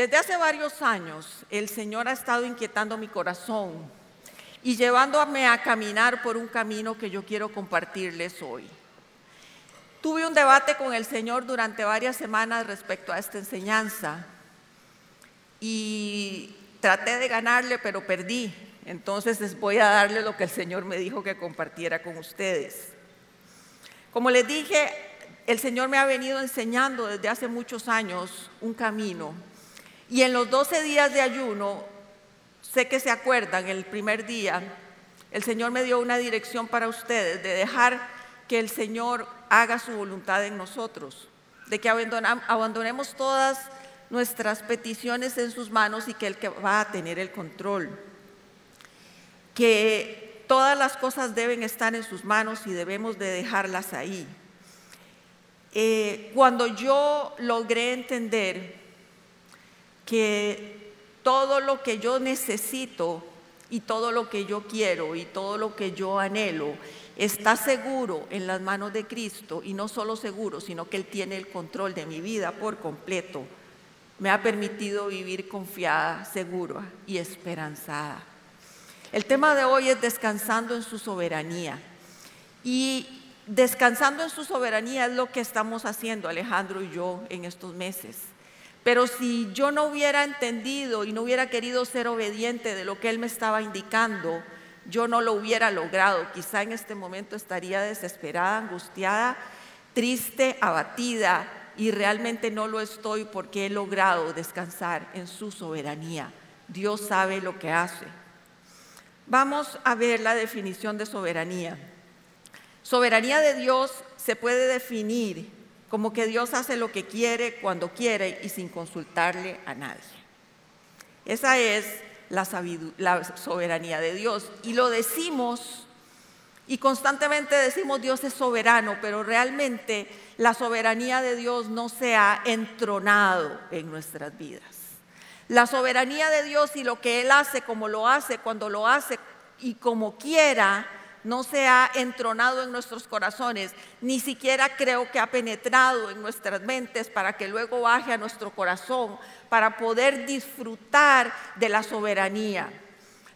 Desde hace varios años el Señor ha estado inquietando mi corazón y llevándome a caminar por un camino que yo quiero compartirles hoy. Tuve un debate con el Señor durante varias semanas respecto a esta enseñanza y traté de ganarle, pero perdí. Entonces les voy a darle lo que el Señor me dijo que compartiera con ustedes. Como les dije, el Señor me ha venido enseñando desde hace muchos años un camino. Y en los 12 días de ayuno, sé que se acuerdan, el primer día, el Señor me dio una dirección para ustedes de dejar que el Señor haga su voluntad en nosotros, de que abandonemos todas nuestras peticiones en sus manos y que Él va a tener el control. Que todas las cosas deben estar en sus manos y debemos de dejarlas ahí. Eh, cuando yo logré entender que todo lo que yo necesito y todo lo que yo quiero y todo lo que yo anhelo está seguro en las manos de Cristo y no solo seguro, sino que Él tiene el control de mi vida por completo me ha permitido vivir confiada, segura y esperanzada. El tema de hoy es descansando en su soberanía. Y descansando en su soberanía es lo que estamos haciendo Alejandro y yo en estos meses. Pero si yo no hubiera entendido y no hubiera querido ser obediente de lo que él me estaba indicando, yo no lo hubiera logrado. Quizá en este momento estaría desesperada, angustiada, triste, abatida, y realmente no lo estoy porque he logrado descansar en su soberanía. Dios sabe lo que hace. Vamos a ver la definición de soberanía. Soberanía de Dios se puede definir como que Dios hace lo que quiere, cuando quiere y sin consultarle a nadie. Esa es la, soberanía de Dios. Y lo decimos y constantemente decimos Dios es soberano, pero realmente la soberanía de Dios no se ha entronado en nuestras vidas. La soberanía de Dios y lo que Él hace, como lo hace, cuando lo hace y como quiera, no se ha entronado en nuestros corazones, ni siquiera creo que ha penetrado en nuestras mentes para que luego baje a nuestro corazón, para poder disfrutar de la soberanía.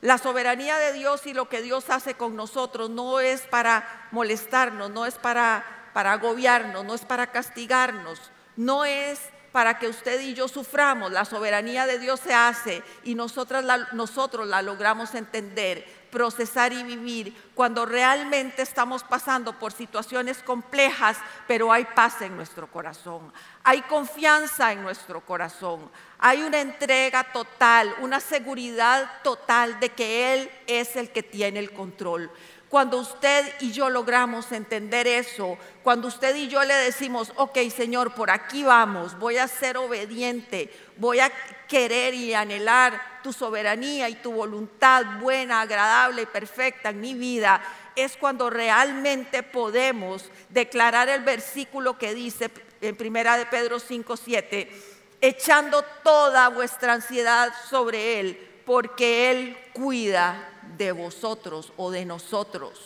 La soberanía de Dios y lo que Dios hace con nosotros no es para molestarnos, no es para, para agobiarnos, no es para castigarnos, no es para que usted y yo suframos. La soberanía de Dios se hace y nosotros la logramos entender procesar y vivir cuando realmente estamos pasando por situaciones complejas, pero hay paz en nuestro corazón, hay confianza en nuestro corazón, hay una entrega total, una seguridad total de que Él es el que tiene el control. Cuando usted y yo logramos entender eso, cuando usted y yo le decimos, ok Señor, por aquí vamos, voy a ser obediente, voy a querer y anhelar tu soberanía y tu voluntad buena, agradable y perfecta en mi vida, es cuando realmente podemos declarar el versículo que dice en primera de Pedro 5, 7, echando toda vuestra ansiedad sobre Él, porque Él cuida de vosotros o de nosotros.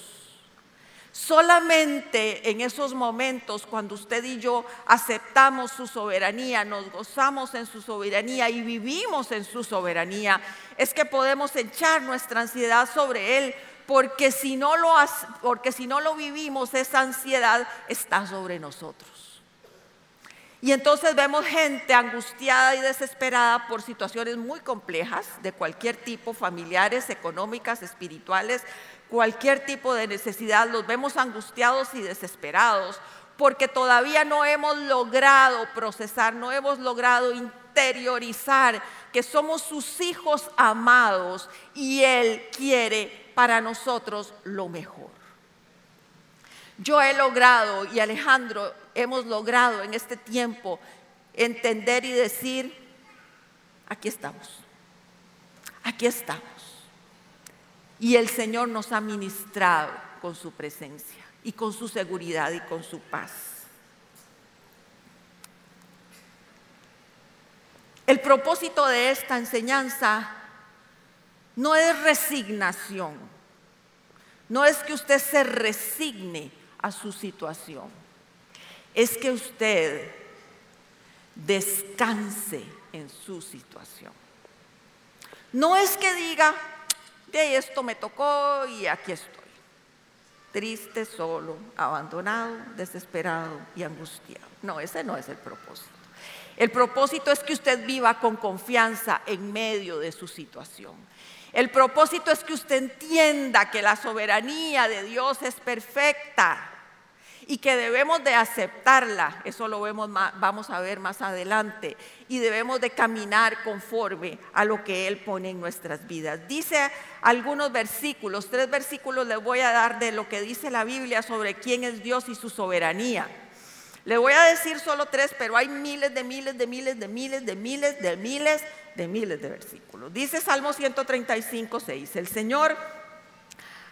Solamente en esos momentos, cuando usted y yo aceptamos su soberanía, nos gozamos en su soberanía y vivimos en su soberanía, es que podemos echar nuestra ansiedad sobre Él, porque si no lo, porque si no lo vivimos, esa ansiedad está sobre nosotros. Y entonces vemos gente angustiada y desesperada por situaciones muy complejas de cualquier tipo, familiares, económicas, espirituales, cualquier tipo de necesidad, los vemos angustiados y desesperados porque todavía no hemos logrado procesar, no hemos logrado interiorizar que somos sus hijos amados y Él quiere para nosotros lo mejor. Yo he logrado y Alejandro hemos logrado en este tiempo entender y decir, aquí estamos, aquí estamos. Y el Señor nos ha ministrado con su presencia y con su seguridad y con su paz. El propósito de esta enseñanza no es resignación, no es que usted se resigne a su situación, es que usted descanse en su situación. No es que diga, de esto me tocó y aquí estoy. Triste, solo, abandonado, desesperado y angustiado. No, ese no es el propósito. El propósito es que usted viva con confianza en medio de su situación. El propósito es que usted entienda que la soberanía de Dios es perfecta y que debemos de aceptarla, eso lo vemos vamos a ver más adelante, y debemos de caminar conforme a lo que Él pone en nuestras vidas. Dice algunos versículos, tres versículos les voy a dar de lo que dice la Biblia sobre quién es Dios y su soberanía. Le voy a decir solo tres, pero hay miles de miles de miles de miles de miles de miles de miles de versículos. Dice Salmo 135, 6, el Señor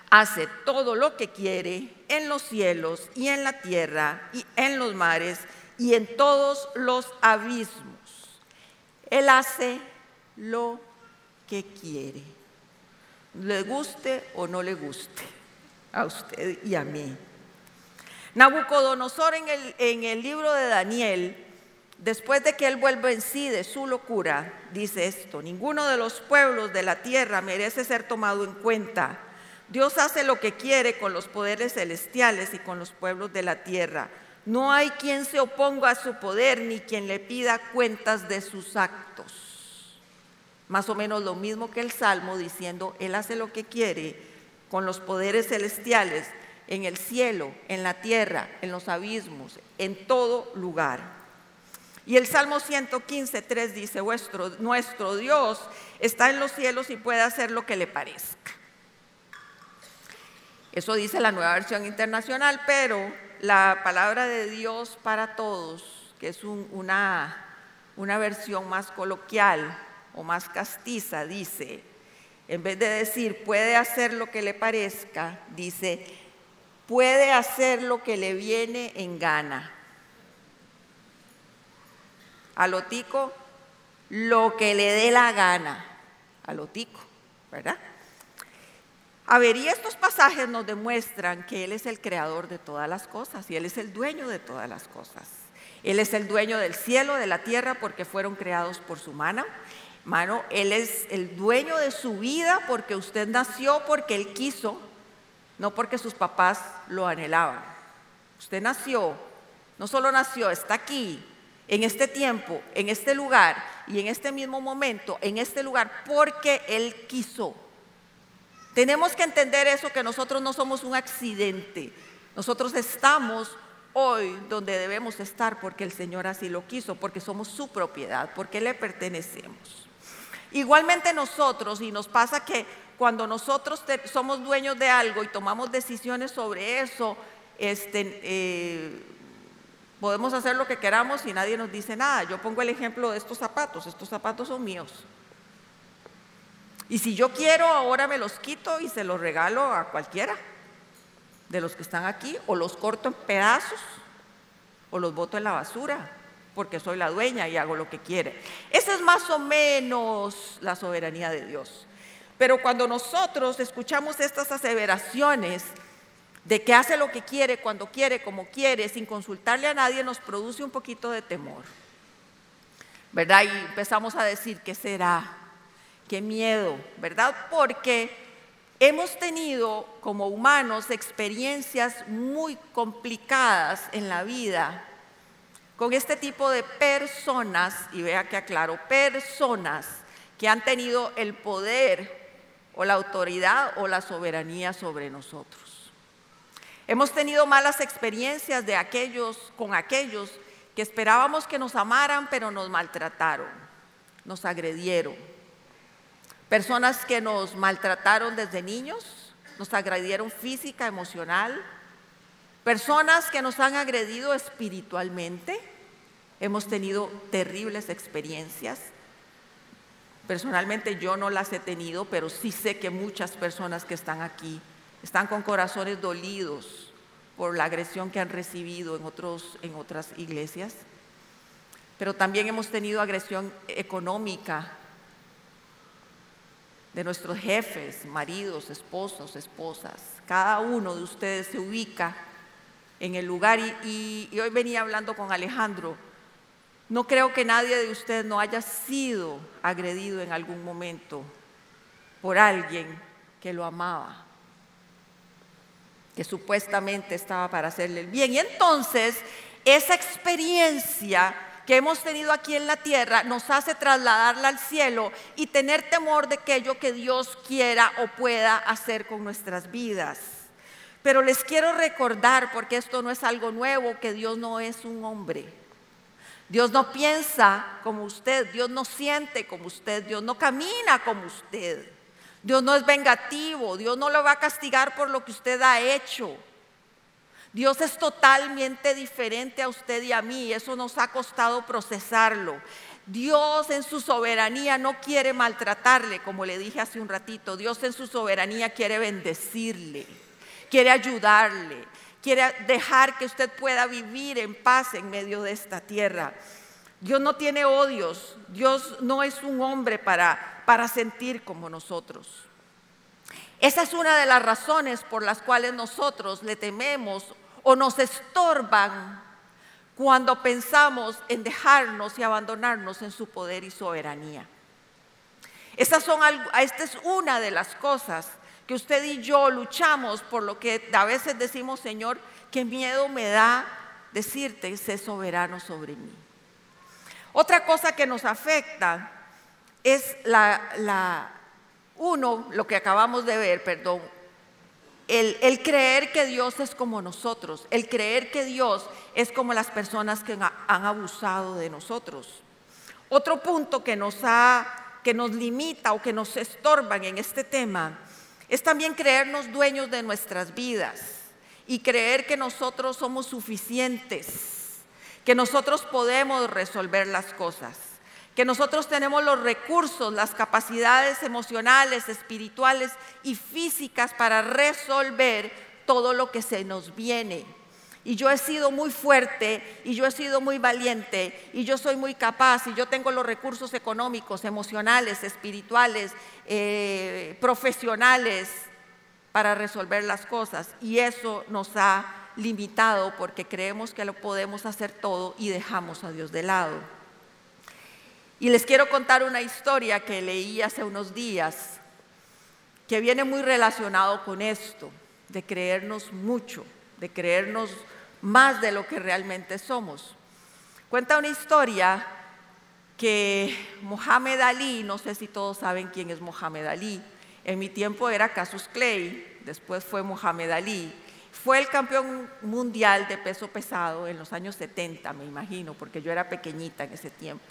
hace todo lo que quiere en los cielos y en la tierra y en los mares y en todos los abismos. Él hace lo que quiere, le guste o no le guste a usted y a mí. Nabucodonosor en el, en el libro de Daniel, después de que él vuelve en sí de su locura, dice esto, ninguno de los pueblos de la tierra merece ser tomado en cuenta Dios hace lo que quiere con los poderes celestiales y con los pueblos de la tierra. No hay quien se oponga a su poder ni quien le pida cuentas de sus actos. Más o menos lo mismo que el Salmo diciendo, Él hace lo que quiere con los poderes celestiales en el cielo, en la tierra, en los abismos, en todo lugar. Y el Salmo 115, 3 dice, nuestro, Dios está en los cielos y puede hacer lo que le parezca. Eso dice la nueva versión internacional, pero la palabra de Dios para todos, que es una, una versión más coloquial o más castiza, dice, en vez de decir puede hacer lo que le parezca, dice puede hacer lo que le viene en gana. A lo tico, lo que le dé la gana. A lo tico, ¿verdad? A ver, y estos pasajes nos demuestran que Él es el creador de todas las cosas y Él es el dueño de todas las cosas. Él es el dueño del cielo, de la tierra, porque fueron creados por su mano. Mano, Él es el dueño de su vida porque usted nació porque Él quiso, no porque sus papás lo anhelaban. Usted nació, no solo nació, está aquí, en este tiempo, en este lugar y en este mismo momento, en este lugar, porque Él quiso. Tenemos que entender eso, que nosotros no somos un accidente. Nosotros estamos hoy donde debemos estar porque el Señor así lo quiso, porque somos su propiedad, porque le pertenecemos. Igualmente nosotros, y nos pasa que cuando nosotros somos dueños de algo y tomamos decisiones sobre eso, este, eh, podemos hacer lo que queramos y nadie nos dice nada. Yo pongo el ejemplo de estos zapatos, estos zapatos son míos. Y si yo quiero, ahora me los quito y se los regalo a cualquiera de los que están aquí, o los corto en pedazos, o los boto en la basura, porque soy la dueña y hago lo que quiere. Esa es más o menos la soberanía de Dios. Pero cuando nosotros escuchamos estas aseveraciones de que hace lo que quiere, cuando quiere, como quiere, sin consultarle a nadie, nos produce un poquito de temor. ¿Verdad? Y empezamos a decir, ¿qué será? qué miedo, ¿verdad? Porque hemos tenido como humanos experiencias muy complicadas en la vida con este tipo de personas, y vea que aclaro, personas que han tenido el poder o la autoridad o la soberanía sobre nosotros. Hemos tenido malas experiencias de aquellos con aquellos que esperábamos que nos amaran, pero nos maltrataron, nos agredieron Personas que nos maltrataron desde niños, nos agredieron física, emocional. Personas que nos han agredido espiritualmente. Hemos tenido terribles experiencias. Personalmente yo no las he tenido, pero sí sé que muchas personas que están aquí están con corazones dolidos por la agresión que han recibido en, otros, en otras iglesias. Pero también hemos tenido agresión económica de nuestros jefes, maridos, esposos, esposas. Cada uno de ustedes se ubica en el lugar y, hoy venía hablando con Alejandro No creo que nadie de ustedes no haya sido agredido en algún momento por alguien que lo amaba, que supuestamente estaba para hacerle el bien. Y entonces esa experiencia que hemos tenido aquí en la tierra nos hace trasladarla al cielo y tener temor de aquello que Dios quiera o pueda hacer con nuestras vidas. Pero les quiero recordar, porque esto no es algo nuevo, que Dios no es un hombre. Dios no piensa como usted, Dios no siente como usted, Dios no camina como usted. Dios no es vengativo, Dios no lo va a castigar por lo que usted ha hecho. Dios es totalmente diferente a usted y a mí, eso nos ha costado procesarlo. Dios en su soberanía no quiere maltratarle, como le dije hace un ratito. Dios en su soberanía quiere bendecirle, quiere ayudarle, quiere dejar que usted pueda vivir en paz en medio de esta tierra. Dios no tiene odios, Dios no es un hombre para, para sentir como nosotros. Esa es una de las razones por las cuales nosotros le tememos o nos estorban cuando pensamos en dejarnos y abandonarnos en su poder y soberanía. Esta es una de las cosas que usted y yo luchamos por lo que a veces decimos, Señor, qué miedo me da decirte, sé soberano sobre mí. Otra cosa que nos afecta es la, la uno, lo que acabamos de ver, perdón, el, creer que Dios es como nosotros, el creer que Dios es como las personas que han abusado de nosotros. Otro punto que nos, ha, que nos limita o que nos estorban en este tema es también creernos dueños de nuestras vidas y creer que nosotros somos suficientes, que nosotros podemos resolver las cosas que nosotros tenemos los recursos, las capacidades emocionales, espirituales y físicas para resolver todo lo que se nos viene. Y yo he sido muy fuerte y yo he sido muy valiente y yo soy muy capaz y yo tengo los recursos económicos, emocionales, espirituales, eh, profesionales para resolver las cosas. Y eso nos ha limitado porque creemos que lo podemos hacer todo y dejamos a Dios de lado. Y les quiero contar una historia que leí hace unos días que viene muy relacionado con esto, de creernos mucho, de creernos más de lo que realmente somos. Cuenta una historia que Mohamed Ali, no sé si todos saben quién es Mohamed Ali, en mi tiempo era Casus Clay, después fue Mohamed Ali, fue el campeón mundial de peso pesado en los años 70, me imagino, porque yo era pequeñita en ese tiempo.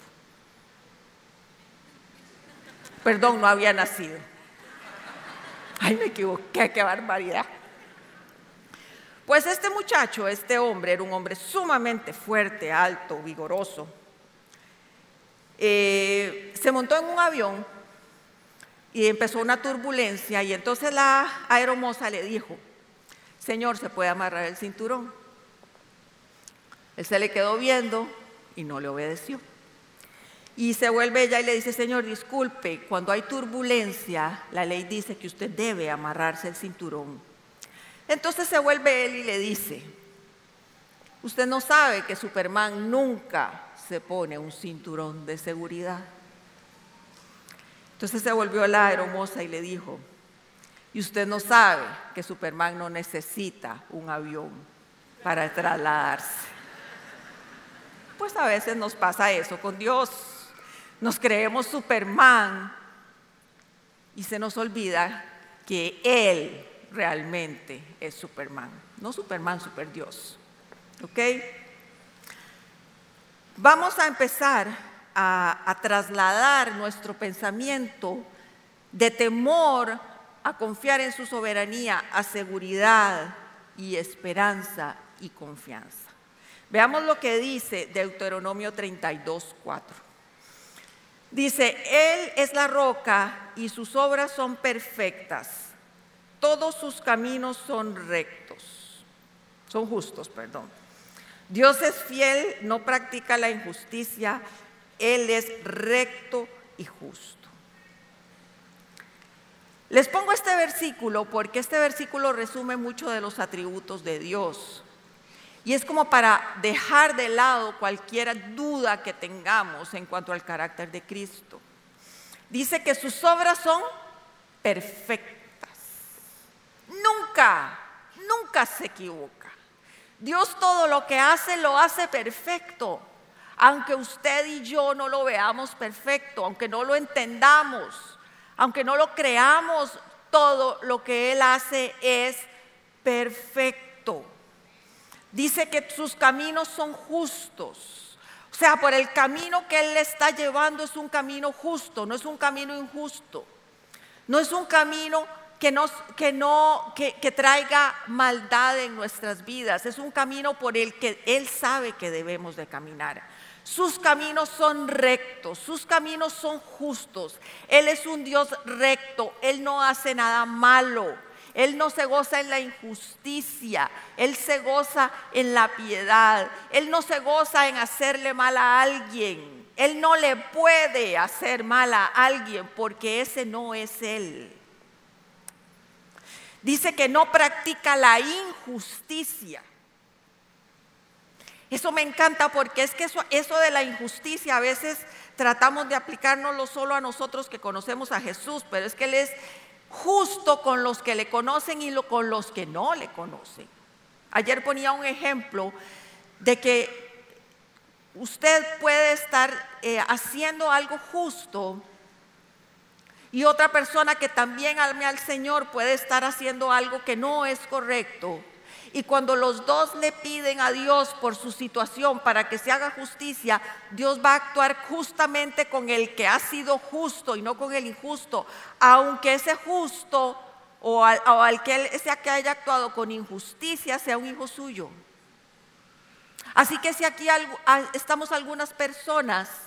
Perdón, no había nacido. Ay, me equivoqué, qué barbaridad. Pues este muchacho, este hombre, era un hombre sumamente fuerte, alto, vigoroso. Eh, se montó en un avión y empezó una turbulencia y entonces la aeromoza le dijo, Señor, ¿se puede amarrar el cinturón? Él se le quedó viendo y no le obedeció. Y se vuelve ella y le dice, Señor, disculpe, cuando hay turbulencia, la ley dice que usted debe amarrarse el cinturón. Entonces se vuelve él y le dice, usted no sabe que Superman nunca se pone un cinturón de seguridad. Entonces se volvió la hermosa y le dijo, y usted no sabe que Superman no necesita un avión para trasladarse. Pues a veces nos pasa eso con Dios nos creemos Superman y se nos olvida que Él realmente es Superman, no Superman, Super Dios. ¿Ok? Vamos a empezar a, a trasladar nuestro pensamiento de temor a confiar en su soberanía, a seguridad y esperanza y confianza. Veamos lo que dice Deuteronomio 32, 4. Dice, Él es la roca y sus obras son perfectas. Todos sus caminos son rectos. Son justos, perdón. Dios es fiel, no practica la injusticia. Él es recto y justo. Les pongo este versículo porque este versículo resume mucho de los atributos de Dios. Y es como para dejar de lado cualquier duda que tengamos en cuanto al carácter de Cristo. Dice que sus obras son perfectas. Nunca, nunca se equivoca. Dios todo lo que hace lo hace perfecto. Aunque usted y yo no lo veamos perfecto, aunque no lo entendamos, aunque no lo creamos, todo lo que Él hace es perfecto. Dice que sus caminos son justos. O sea, por el camino que Él le está llevando es un camino justo, no es un camino injusto. No es un camino que, que no, que, que traiga maldad en nuestras vidas. Es un camino por el que Él sabe que debemos de caminar. Sus caminos son rectos, sus caminos son justos. Él es un Dios recto, Él no hace nada malo. Él no se goza en la injusticia, Él se goza en la piedad, Él no se goza en hacerle mal a alguien, Él no le puede hacer mal a alguien porque ese no es Él. Dice que no practica la injusticia. Eso me encanta porque es que eso, de la injusticia a veces tratamos de aplicárnoslo solo a nosotros que conocemos a Jesús, pero es que Él es justo con los que le conocen y con los que no le conocen. Ayer ponía un ejemplo de que usted puede estar eh, haciendo algo justo y otra persona que también alme al Señor puede estar haciendo algo que no es correcto. Y cuando los dos le piden a Dios por su situación para que se haga justicia, Dios va a actuar justamente con el que ha sido justo y no con el injusto, aunque ese justo o al, que sea que haya actuado con injusticia sea un hijo suyo. Así que si aquí estamos algunas personas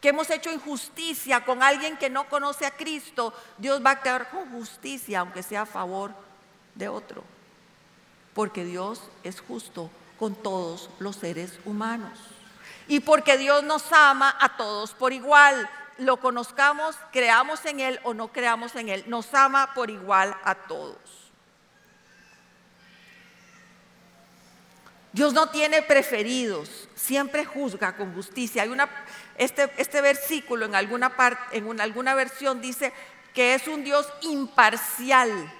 que hemos hecho injusticia con alguien que no conoce a Cristo, Dios va a actuar con justicia, aunque sea a favor de otro porque Dios es justo con todos los seres humanos. Y porque Dios nos ama a todos por igual, lo conozcamos, creamos en Él o no creamos en Él, nos ama por igual a todos. Dios no tiene preferidos, siempre juzga con justicia. Hay una, este, este versículo en alguna, parte, en alguna versión dice que es un Dios imparcial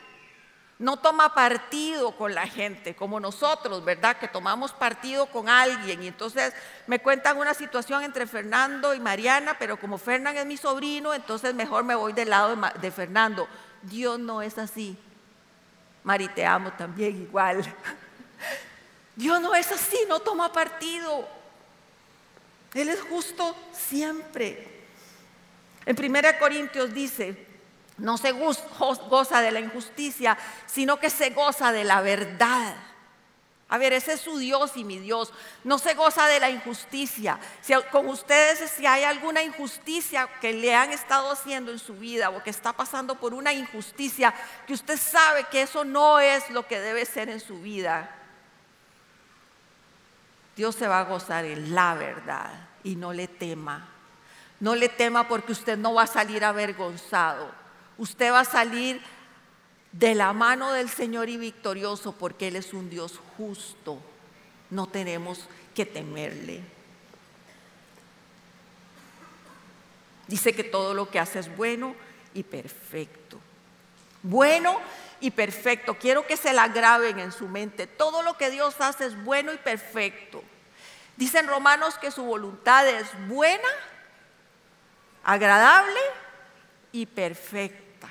no toma partido con la gente, como nosotros, ¿verdad? Que tomamos partido con alguien. Y entonces me cuentan una situación entre Fernando y Mariana, pero como Fernando es mi sobrino, entonces mejor me voy del lado de, Fernando. Dios no es así. Mari, te amo también igual. Dios no es así, no toma partido. Él es justo siempre. En 1 Corintios dice, no se goza de la injusticia, sino que se goza de la verdad. A ver, ese es su Dios y mi Dios. No se goza de la injusticia. Si con ustedes, si hay alguna injusticia que le han estado haciendo en su vida o que está pasando por una injusticia, que usted sabe que eso no es lo que debe ser en su vida, Dios se va a gozar en la verdad y no le tema. No le tema porque usted no va a salir avergonzado usted va a salir de la mano del Señor y victorioso porque Él es un Dios justo. No tenemos que temerle. Dice que todo lo que hace es bueno y perfecto. Bueno y perfecto. Quiero que se la graben en su mente. Todo lo que Dios hace es bueno y perfecto. Dicen Romanos que su voluntad es buena, agradable y perfecta.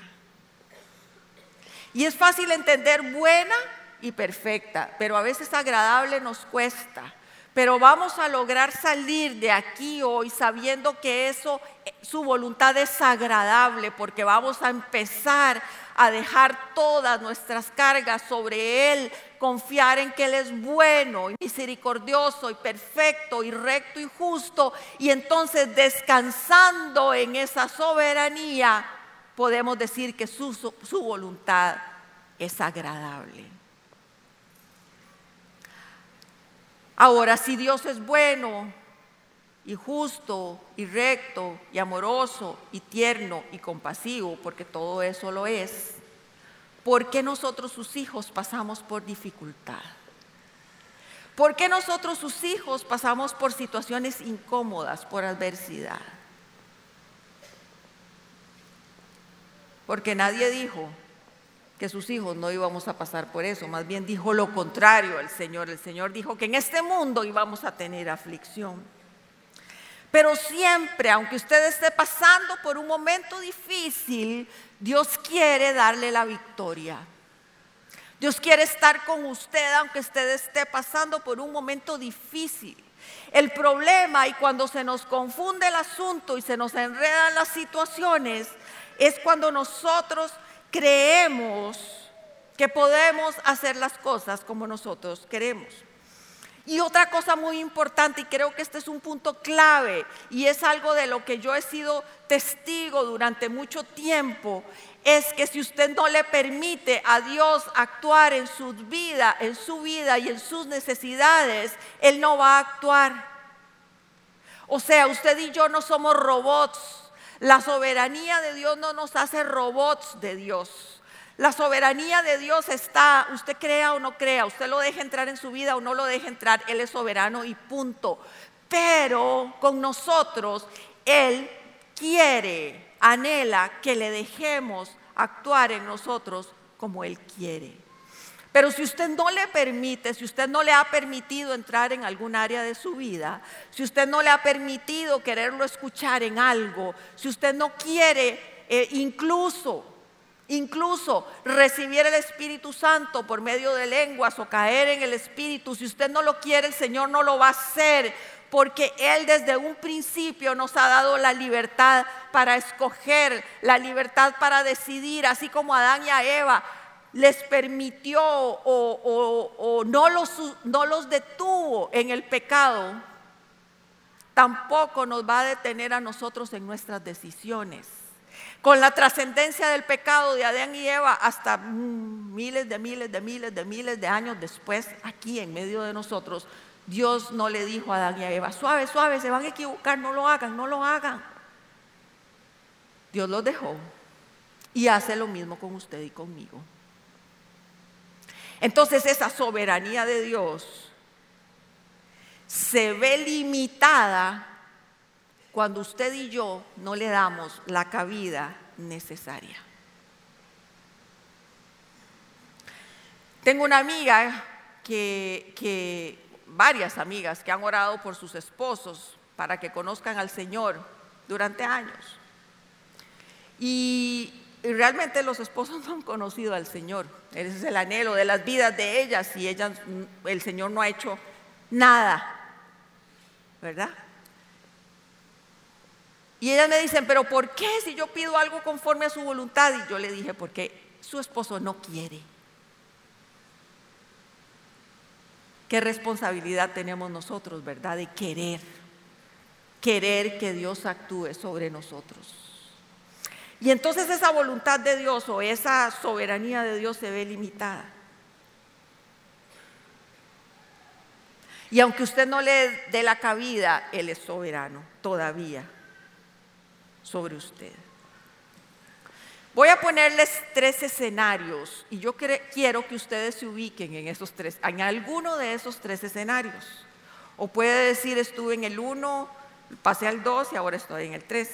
Y es fácil entender buena y perfecta, pero a veces agradable nos cuesta. Pero vamos a lograr salir de aquí hoy sabiendo que eso, eh, su voluntad es agradable, porque vamos a empezar a dejar todas nuestras cargas sobre Él, confiar en que Él es bueno y misericordioso y perfecto y recto y justo. Y entonces descansando en esa soberanía, podemos decir que su, su voluntad es agradable. Ahora, si Dios es bueno y justo y recto y amoroso y tierno y compasivo, porque todo eso lo es, ¿por qué nosotros sus hijos pasamos por dificultad? ¿Por qué nosotros, sus hijos, pasamos por situaciones incómodas, por adversidad? Porque nadie dijo que sus hijos no íbamos a pasar por eso, más bien dijo lo contrario el Señor. El Señor dijo que en este mundo íbamos a tener aflicción. Pero siempre, aunque usted esté pasando por un momento difícil, Dios quiere darle la victoria. Dios quiere estar con usted aunque usted esté pasando por un momento difícil. El problema y cuando se nos confunde el asunto y se nos enredan las situaciones es cuando nosotros creemos que podemos hacer las cosas como nosotros queremos. Y otra cosa muy importante, y creo que este es un punto clave, y es algo de lo que yo he sido testigo durante mucho tiempo, es que si usted no le permite a Dios actuar en su vida, en su vida y en sus necesidades, Él no va a actuar. O sea, usted y yo no somos robots. La soberanía de Dios no nos hace robots de Dios. La soberanía de Dios está, usted crea o no crea, usted lo deja entrar en su vida o no lo deja entrar, Él es soberano y punto. Pero con nosotros, Él quiere, anhela que le dejemos actuar en nosotros como Él quiere. Pero si usted no le permite, si usted no le ha permitido entrar en algún área de su vida, si usted no le ha permitido quererlo escuchar en algo, si usted no quiere eh, incluso Incluso recibir el Espíritu Santo por medio de lenguas o caer en el Espíritu, si usted no lo quiere, el Señor no lo va a hacer, porque Él desde un principio nos ha dado la libertad para escoger, la libertad para decidir, así como Adán y a Eva les permitió o, no, los, no los detuvo en el pecado, tampoco nos va a detener a nosotros en nuestras decisiones con la trascendencia del pecado de Adán y Eva hasta miles de miles de miles de miles de años después, aquí en medio de nosotros, Dios no le dijo a Adán y a Eva, suave, suave, se van a equivocar, no lo hagan, no lo hagan. Dios los dejó y hace lo mismo con usted y conmigo. Entonces esa soberanía de Dios se ve limitada cuando usted y yo no le damos la cabida necesaria. Tengo una amiga que, varias amigas que han orado por sus esposos para que conozcan al Señor durante años. Y, realmente los esposos no han conocido al Señor. Ese es el anhelo de las vidas de ellas y ellas, el Señor no ha hecho nada, ¿verdad? Y ellas me dicen, pero ¿por qué si yo pido algo conforme a su voluntad? Y yo le dije, porque su esposo no quiere. ¿Qué responsabilidad tenemos nosotros, verdad? De querer, querer que Dios actúe sobre nosotros. Y entonces esa voluntad de Dios o esa soberanía de Dios se ve limitada. Y aunque usted no le dé la cabida, Él es soberano todavía sobre usted. Voy a ponerles tres escenarios y yo quiero que ustedes se ubiquen en esos tres, en alguno de esos tres escenarios. O puede decir estuve en el uno, pasé al dos y ahora estoy en el tres.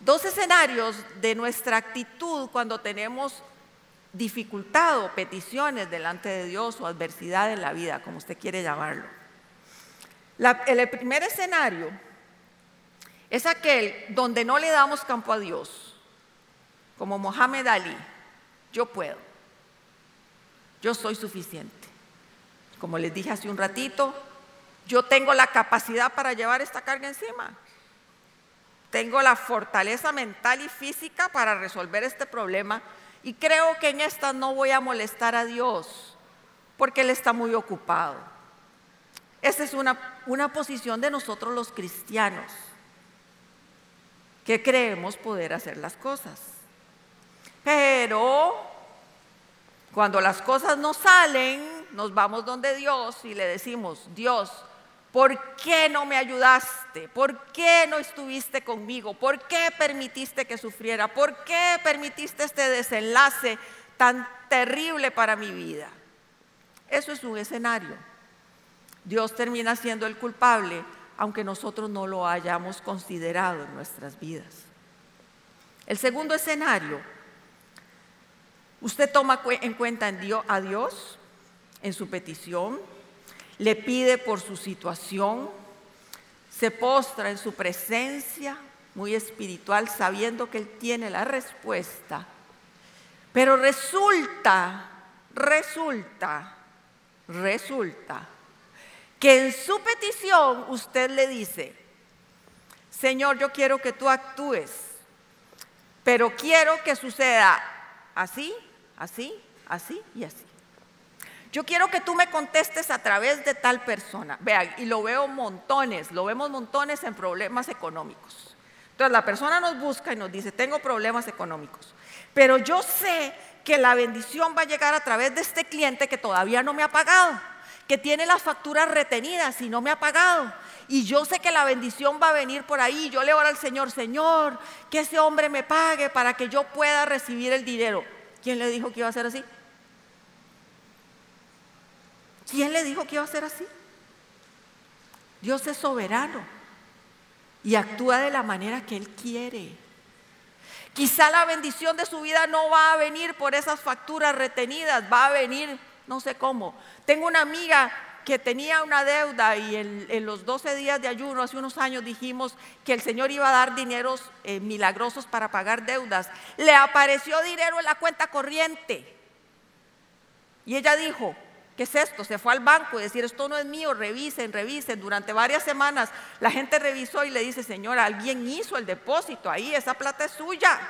Dos escenarios de nuestra actitud cuando tenemos dificultad o peticiones delante de Dios o adversidad en la vida, como usted quiere llamarlo. el primer escenario es aquel donde no le damos campo a Dios, como Mohamed Ali, yo puedo, yo soy suficiente. Como les dije hace un ratito, yo tengo la capacidad para llevar esta carga encima. Tengo la fortaleza mental y física para resolver este problema y creo que en esta no voy a molestar a Dios porque Él está muy ocupado. Esa es una, una posición de nosotros los cristianos que creemos poder hacer las cosas. Pero cuando las cosas no salen, nos vamos donde Dios y le decimos, Dios, ¿por qué no me ayudaste? ¿Por qué no estuviste conmigo? ¿Por qué permitiste que sufriera? ¿Por qué permitiste este desenlace tan terrible para mi vida? Eso es un escenario Dios termina siendo el culpable, aunque nosotros no lo hayamos considerado en nuestras vidas. El segundo escenario, usted toma en cuenta a Dios en su petición, le pide por su situación, se postra en su presencia muy espiritual sabiendo que Él tiene la respuesta, pero resulta, resulta, resulta que en su petición usted le dice, Señor, yo quiero que tú actúes, pero quiero que suceda así, así, así y así. Yo quiero que tú me contestes a través de tal persona. Vean, y lo veo montones, lo vemos montones en problemas económicos. Entonces la persona nos busca y nos dice, tengo problemas económicos, pero yo sé que la bendición va a llegar a través de este cliente que todavía no me ha pagado, que tiene las facturas retenidas y no me ha pagado. Y yo sé que la bendición va a venir por ahí. Yo le oro al Señor, Señor, que ese hombre me pague para que yo pueda recibir el dinero. ¿Quién le dijo que iba a ser así? ¿Quién le dijo que iba a ser así? Dios es soberano y actúa de la manera que Él quiere. Quizá la bendición de su vida no va a venir por esas facturas retenidas, va a venir no sé cómo. Tengo una amiga que tenía una deuda y en, los 12 días de ayuno hace unos años dijimos que el Señor iba a dar dineros eh, milagrosos para pagar deudas. Le apareció dinero en la cuenta corriente. Y ella dijo, ¿Qué es esto? Se fue al banco y decir, esto no es mío, revisen, revisen. Durante varias semanas la gente revisó y le dice, señora, alguien hizo el depósito ahí, esa plata es suya.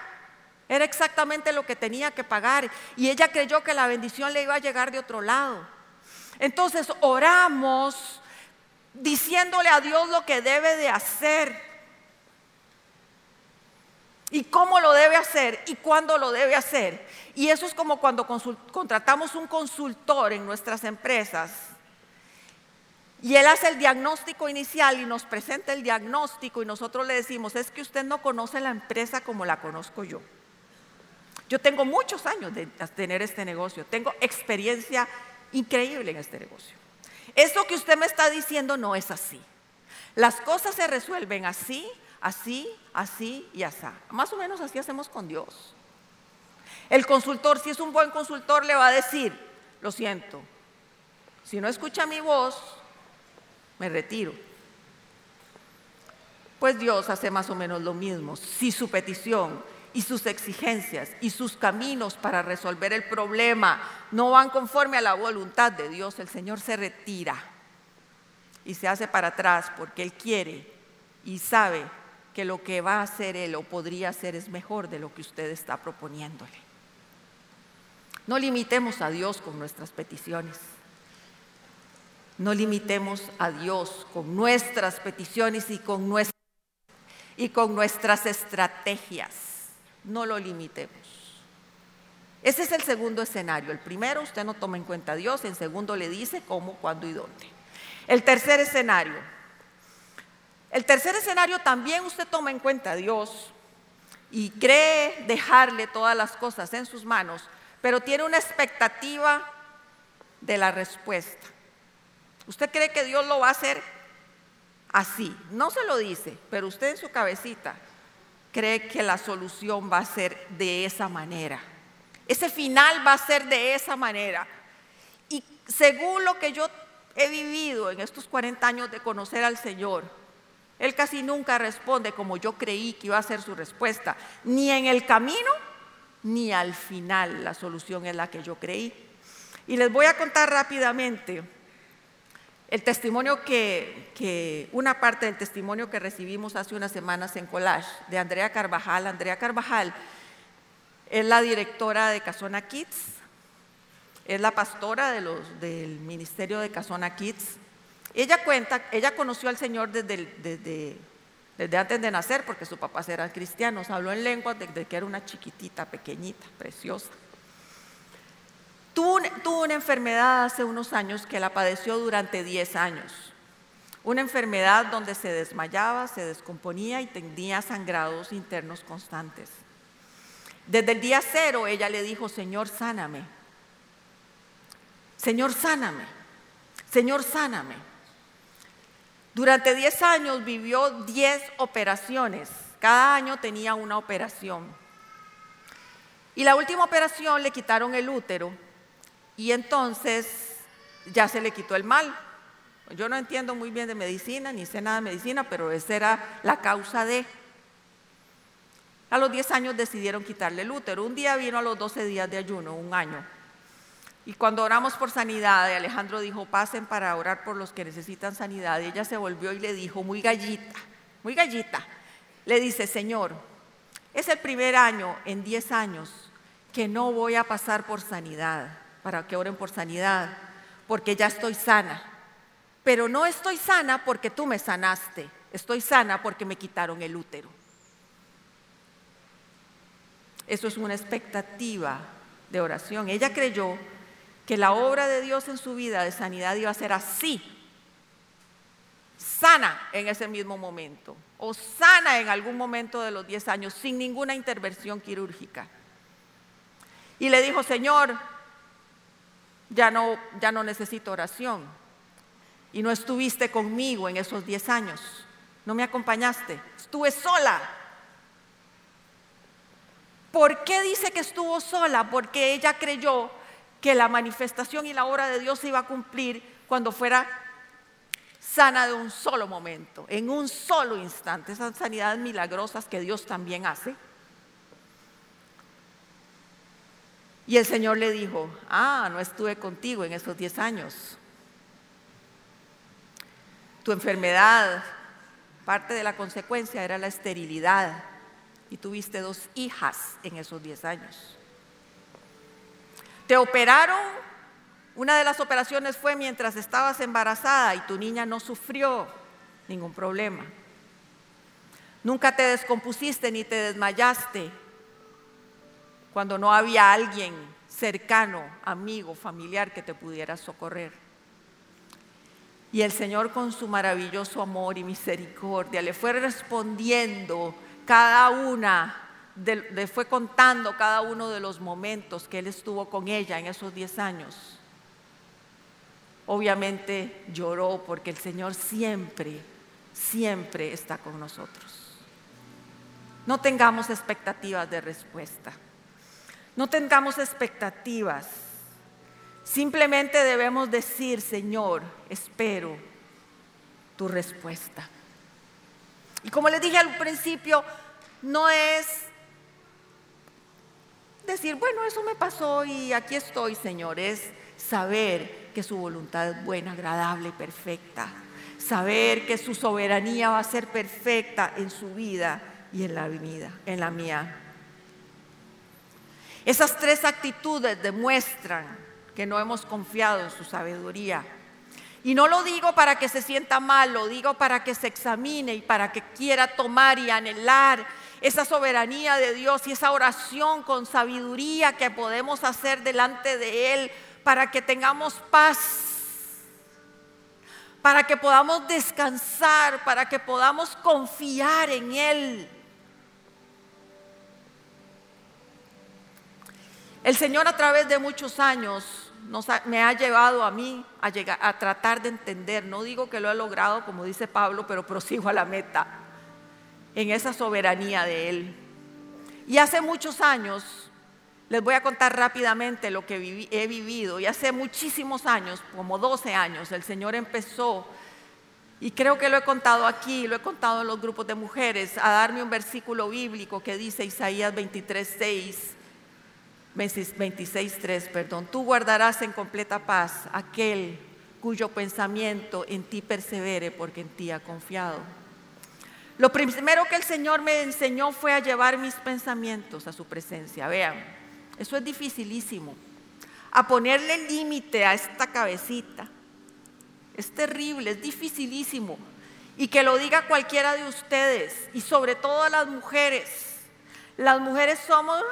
Era exactamente lo que tenía que pagar. Y ella creyó que la bendición le iba a llegar de otro lado. Entonces oramos diciéndole a Dios lo que debe de hacer. Y cómo lo debe hacer y cuándo lo debe hacer. Y eso es como cuando contratamos un consultor en nuestras empresas y él hace el diagnóstico inicial y nos presenta el diagnóstico y nosotros le decimos, es que usted no conoce la empresa como la conozco yo. Yo tengo muchos años de tener este negocio, tengo experiencia increíble en este negocio. Eso que usted me está diciendo no es así. Las cosas se resuelven así, así, así y así. Más o menos así hacemos con Dios. El consultor, si es un buen consultor, le va a decir, lo siento, si no escucha mi voz, me retiro. Pues Dios hace más o menos lo mismo. Si su petición y sus exigencias y sus caminos para resolver el problema no van conforme a la voluntad de Dios, el Señor se retira y se hace para atrás porque Él quiere y sabe que lo que va a hacer Él o podría hacer es mejor de lo que usted está proponiéndole. No limitemos a Dios con nuestras peticiones. No limitemos a Dios con nuestras peticiones y con, nuestras, y con nuestras estrategias. No lo limitemos. Ese es el segundo escenario. El primero, usted no toma en cuenta a Dios. El segundo, le dice cómo, cuándo y dónde. El tercer escenario. El tercer escenario también usted toma en cuenta a Dios y cree dejarle todas las cosas en sus manos, pero tiene una expectativa de la respuesta. Usted cree que Dios lo va a hacer así. No se lo dice, pero usted en su cabecita cree que la solución va a ser de esa manera. Ese final va a ser de esa manera. Y según lo que yo he vivido en estos 40 años de conocer al Señor, Él casi nunca responde como yo creí que iba a ser su respuesta, ni en el camino ni al final la solución es la que yo creí. Y les voy a contar rápidamente el testimonio que, una parte del testimonio que recibimos hace unas semanas en Collage de Andrea Carvajal. Andrea Carvajal es la directora de Casona Kids, es la pastora del ministerio de Casona Kids. Ella cuenta, ella conoció al Señor desde antes de nacer, porque sus papás eran cristianos, habló en lengua desde que era una chiquitita, pequeñita, preciosa. Tuvo, una enfermedad hace unos años que la padeció durante 10 años. Una enfermedad donde se desmayaba, se descomponía y tenía sangrados internos constantes. Desde el día cero ella le dijo, Señor, sáname. Señor, sáname. Señor, sáname. Durante 10 años vivió 10 operaciones. Cada año tenía una operación. Y la última operación le quitaron el útero y entonces ya se le quitó el mal. Yo no entiendo muy bien de medicina, ni sé nada de medicina, pero esa era la causa de... A los 10 años decidieron quitarle el útero. Un día vino a los 12 días de ayuno, un año. Y cuando oramos por sanidad, Alejandro dijo, pasen para orar por los que necesitan sanidad. Y ella se volvió y le dijo, muy gallita, muy gallita, le dice, Señor, es el primer año en 10 años que no voy a pasar por sanidad, para que oren por sanidad, porque ya estoy sana. Pero no estoy sana porque tú me sanaste, estoy sana porque me quitaron el útero. Eso es una expectativa de oración. Ella creyó que la obra de Dios en su vida de sanidad iba a ser así, sana en ese mismo momento, o sana en algún momento de los 10 años, sin ninguna intervención quirúrgica. Y le dijo, Señor, ya no, ya no necesito oración. Y no estuviste conmigo en esos 10 años, no me acompañaste, estuve sola. ¿Por qué dice que estuvo sola? Porque ella creyó que la manifestación y la obra de Dios se iba a cumplir cuando fuera sana de un solo momento, en un solo instante, esas sanidades milagrosas que Dios también hace. Y el Señor le dijo, ah, no estuve contigo en esos 10 años. Tu enfermedad, parte de la consecuencia era la esterilidad y tuviste dos hijas en esos 10 años. Te operaron, una de las operaciones fue mientras estabas embarazada y tu niña no sufrió ningún problema. Nunca te descompusiste ni te desmayaste cuando no había alguien cercano, amigo, familiar que te pudiera socorrer. Y el Señor con su maravilloso amor y misericordia le fue respondiendo cada una le fue contando cada uno de los momentos que él estuvo con ella en esos 10 años. Obviamente lloró porque el Señor siempre, siempre está con nosotros. No tengamos expectativas de respuesta. No tengamos expectativas. Simplemente debemos decir, Señor, espero tu respuesta. Y como les dije al principio, no es decir, bueno, eso me pasó y aquí estoy, Señor, es saber que su voluntad es buena, agradable perfecta. Saber que su soberanía va a ser perfecta en su vida y en la en la mía. Esas tres actitudes demuestran que no hemos confiado en su sabiduría. Y no lo digo para que se sienta mal, lo digo para que se examine y para que quiera tomar y anhelar esa soberanía de Dios y esa oración con sabiduría que podemos hacer delante de Él para que tengamos paz, para que podamos descansar, para que podamos confiar en Él. El Señor a través de muchos años me ha llevado a mí a, llegar, a tratar de entender, no digo que lo he logrado como dice Pablo, pero prosigo a la meta en esa soberanía de Él. Y hace muchos años, les voy a contar rápidamente lo que he vivido, y hace muchísimos años, como 12 años, el Señor empezó, y creo que lo he contado aquí, lo he contado en los grupos de mujeres, a darme un versículo bíblico que dice Isaías 23, 6. 26.3, perdón, tú guardarás en completa paz aquel cuyo pensamiento en ti persevere porque en ti ha confiado. Lo primero que el Señor me enseñó fue a llevar mis pensamientos a su presencia. Vean, eso es dificilísimo. A ponerle límite a esta cabecita. Es terrible, es dificilísimo. Y que lo diga cualquiera de ustedes, y sobre todo las mujeres. Las mujeres somos,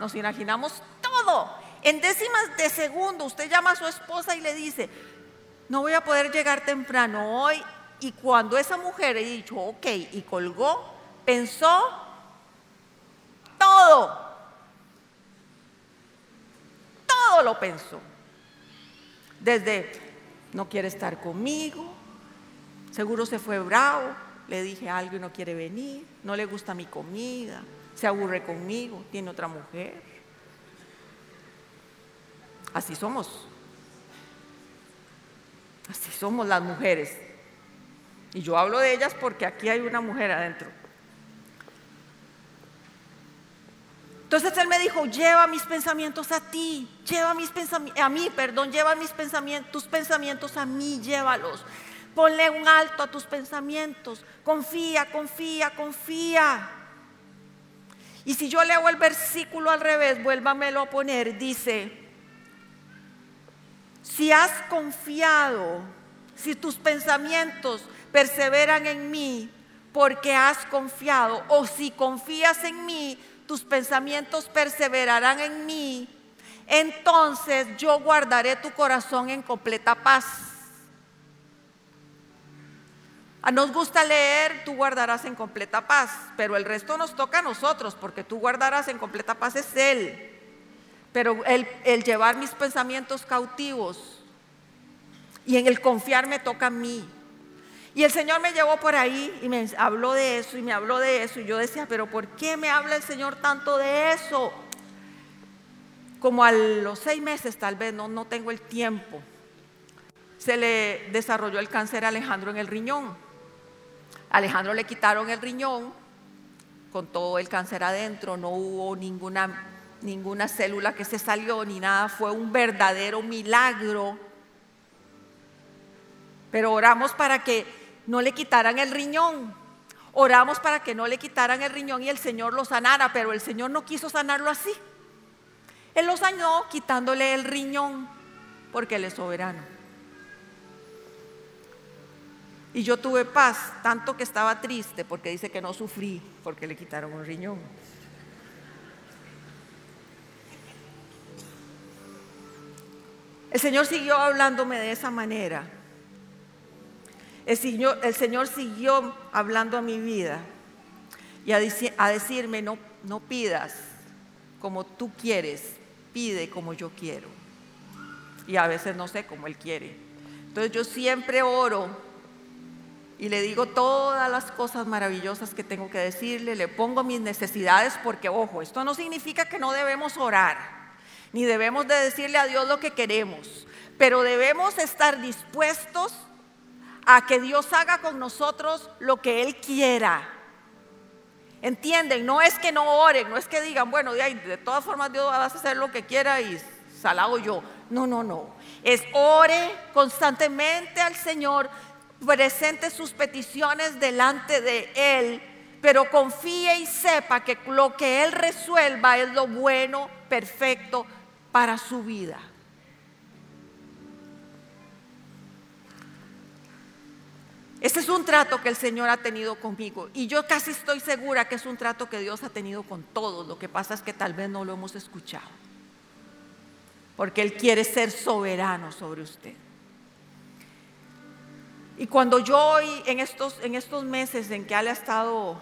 nos imaginamos todo. En décimas de segundo, usted llama a su esposa y le dice, no voy a poder llegar temprano hoy, y cuando esa mujer ha dicho, ok, y colgó, pensó todo. Todo lo pensó. Desde no quiere estar conmigo, seguro se fue bravo, le dije algo y no quiere venir, no le gusta mi comida, se aburre conmigo, tiene otra mujer. Así somos. Así somos las mujeres. Y yo hablo de ellas porque aquí hay una mujer adentro. Entonces él me dijo, lleva mis pensamientos a ti, lleva mis pensamientos, a mí, perdón, lleva mis pensamientos, tus pensamientos a mí, llévalos. Ponle un alto a tus pensamientos. Confía, confía, confía. Y si yo leo el versículo al revés, vuélvamelo a poner, dice, si has confiado, si tus pensamientos perseveran en mí, porque has confiado, o si confías en mí, tus pensamientos perseverarán en mí, entonces yo guardaré tu corazón en completa paz. A nos gusta leer, tú guardarás en completa paz, pero el resto nos toca a nosotros, porque tú guardarás en completa paz es Él. Pero el, el llevar mis pensamientos cautivos y en el confiar me toca a mí. Y el Señor me llevó por ahí y me habló de eso y me habló de eso. Y yo decía, pero ¿por qué me habla el Señor tanto de eso? Como a los seis meses tal vez, no, no tengo el tiempo, se le desarrolló el cáncer a Alejandro en el riñón. Alejandro le quitaron el riñón con todo el cáncer adentro, no hubo ninguna, ninguna célula que se salió ni nada, fue un verdadero milagro. Pero oramos para que no le quitaran el riñón. Oramos para que no le quitaran el riñón y el Señor lo sanara, pero el Señor no quiso sanarlo así. Él lo sanó quitándole el riñón, porque Él es soberano. Y yo tuve paz, tanto que estaba triste, porque dice que no sufrí, porque le quitaron un riñón. El Señor siguió hablándome de esa manera. El Señor, siguió hablando a mi vida y a, decirme, no, no pidas como tú quieres, pide como yo quiero. Y a veces no sé cómo Él quiere. Entonces yo siempre oro y le digo todas las cosas maravillosas que tengo que decirle, le pongo mis necesidades porque, ojo, esto no significa que no debemos orar, ni debemos de decirle a Dios lo que queremos, pero debemos estar dispuestos a que Dios haga con nosotros lo que Él quiera. ¿Entienden? No es que no oren, no es que digan, bueno, de, todas formas Dios va a hacer lo que quiera y salado yo. No, no, no. Es ore constantemente al Señor, presente sus peticiones delante de Él, pero confíe y sepa que lo que Él resuelva es lo bueno, perfecto para su vida. Ese es un trato que el Señor ha tenido conmigo y yo casi estoy segura que es un trato que Dios ha tenido con todos. Lo que pasa es que tal vez no lo hemos escuchado. Porque Él quiere ser soberano sobre usted. Y cuando yo hoy, en estos, en estos meses en que Él ha estado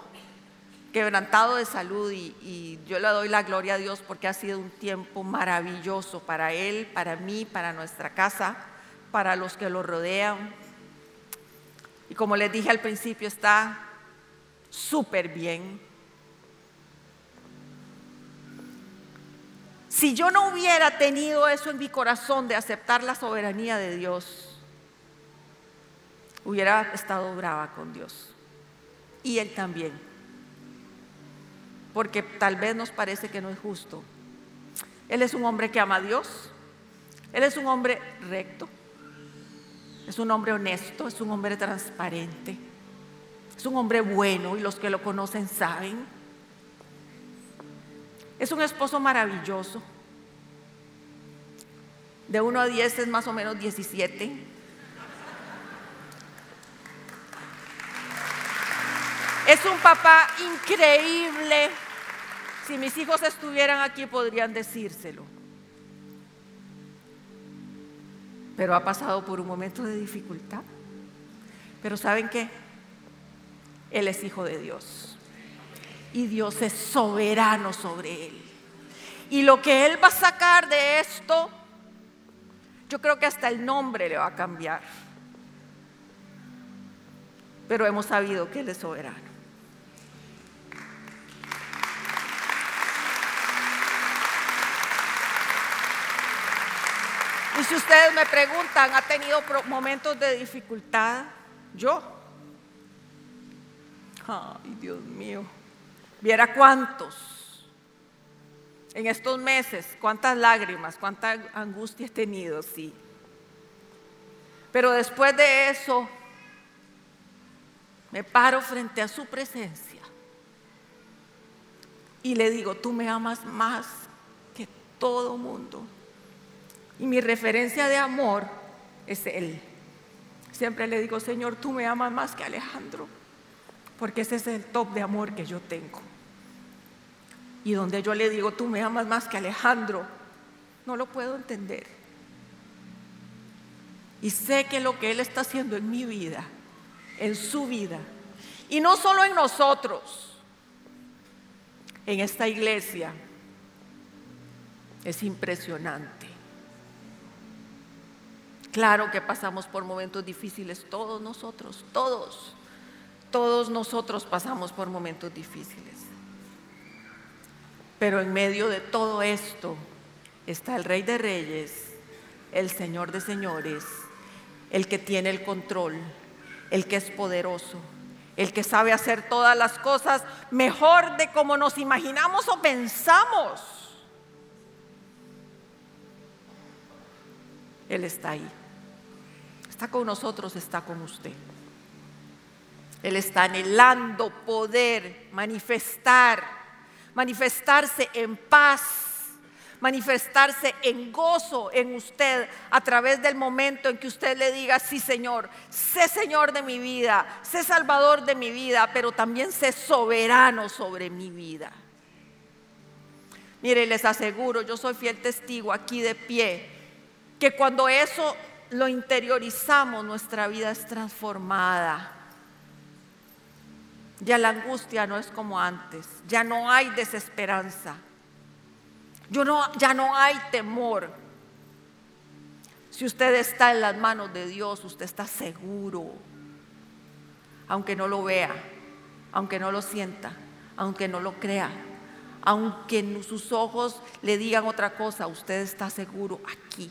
quebrantado de salud y, y yo le doy la gloria a Dios porque ha sido un tiempo maravilloso para Él, para mí, para nuestra casa, para los que lo rodean y como les dije al principio, está súper bien. Si yo no hubiera tenido eso en mi corazón de aceptar la soberanía de Dios, hubiera estado brava con Dios. Y Él también. Porque tal vez nos parece que no es justo. Él es un hombre que ama a Dios. Él es un hombre recto. Es un hombre honesto, es un hombre transparente, es un hombre bueno y los que lo conocen saben. Es un esposo maravilloso. De 1 a 10 es más o menos 17. Es un papá increíble. Si mis hijos estuvieran aquí podrían decírselo. pero ha pasado por un momento de dificultad. Pero ¿saben qué? Él es hijo de Dios. Y Dios es soberano sobre él. Y lo que él va a sacar de esto, Yo creo que hasta el nombre le va a cambiar. Pero hemos sabido que Él es soberano. Y si ustedes me preguntan, ¿ha tenido momentos de dificultad? Yo. Ay, Dios mío. Viera cuántos. En estos meses, cuántas lágrimas, cuánta angustia he tenido, sí. Pero después de eso, me paro frente a su presencia y le digo, tú me amas más que todo mundo. Y mi referencia de amor es Él. Siempre le digo, Señor, tú me amas más que Alejandro, porque ese es el top de amor que yo tengo. Y donde yo le digo, tú me amas más que Alejandro, no lo puedo entender. Y sé que lo que Él está haciendo en mi vida, en su vida, y no solo en nosotros, en esta iglesia, es impresionante. Claro que pasamos por momentos difíciles, todos nosotros, todos, todos nosotros pasamos por momentos difíciles. Pero en medio de todo esto está el Rey de Reyes, el Señor de Señores, el que tiene el control, el que es poderoso, el que sabe hacer todas las cosas mejor de como nos imaginamos o pensamos. Él está ahí. Está con nosotros, está con usted. Él está anhelando poder manifestar, manifestarse en paz, manifestarse en gozo en usted a través del momento en que usted le diga, sí Señor, sé Señor de mi vida, sé Salvador de mi vida, pero también sé soberano sobre mi vida. Mire, les aseguro, yo soy fiel testigo aquí de pie, que cuando eso lo interiorizamos, nuestra vida es transformada. Ya la angustia no es como antes, ya no hay desesperanza, no, ya no hay temor. Si usted está en las manos de Dios, usted está seguro, aunque no lo vea, aunque no lo sienta, aunque no lo crea, aunque sus ojos le digan otra cosa, usted está seguro aquí.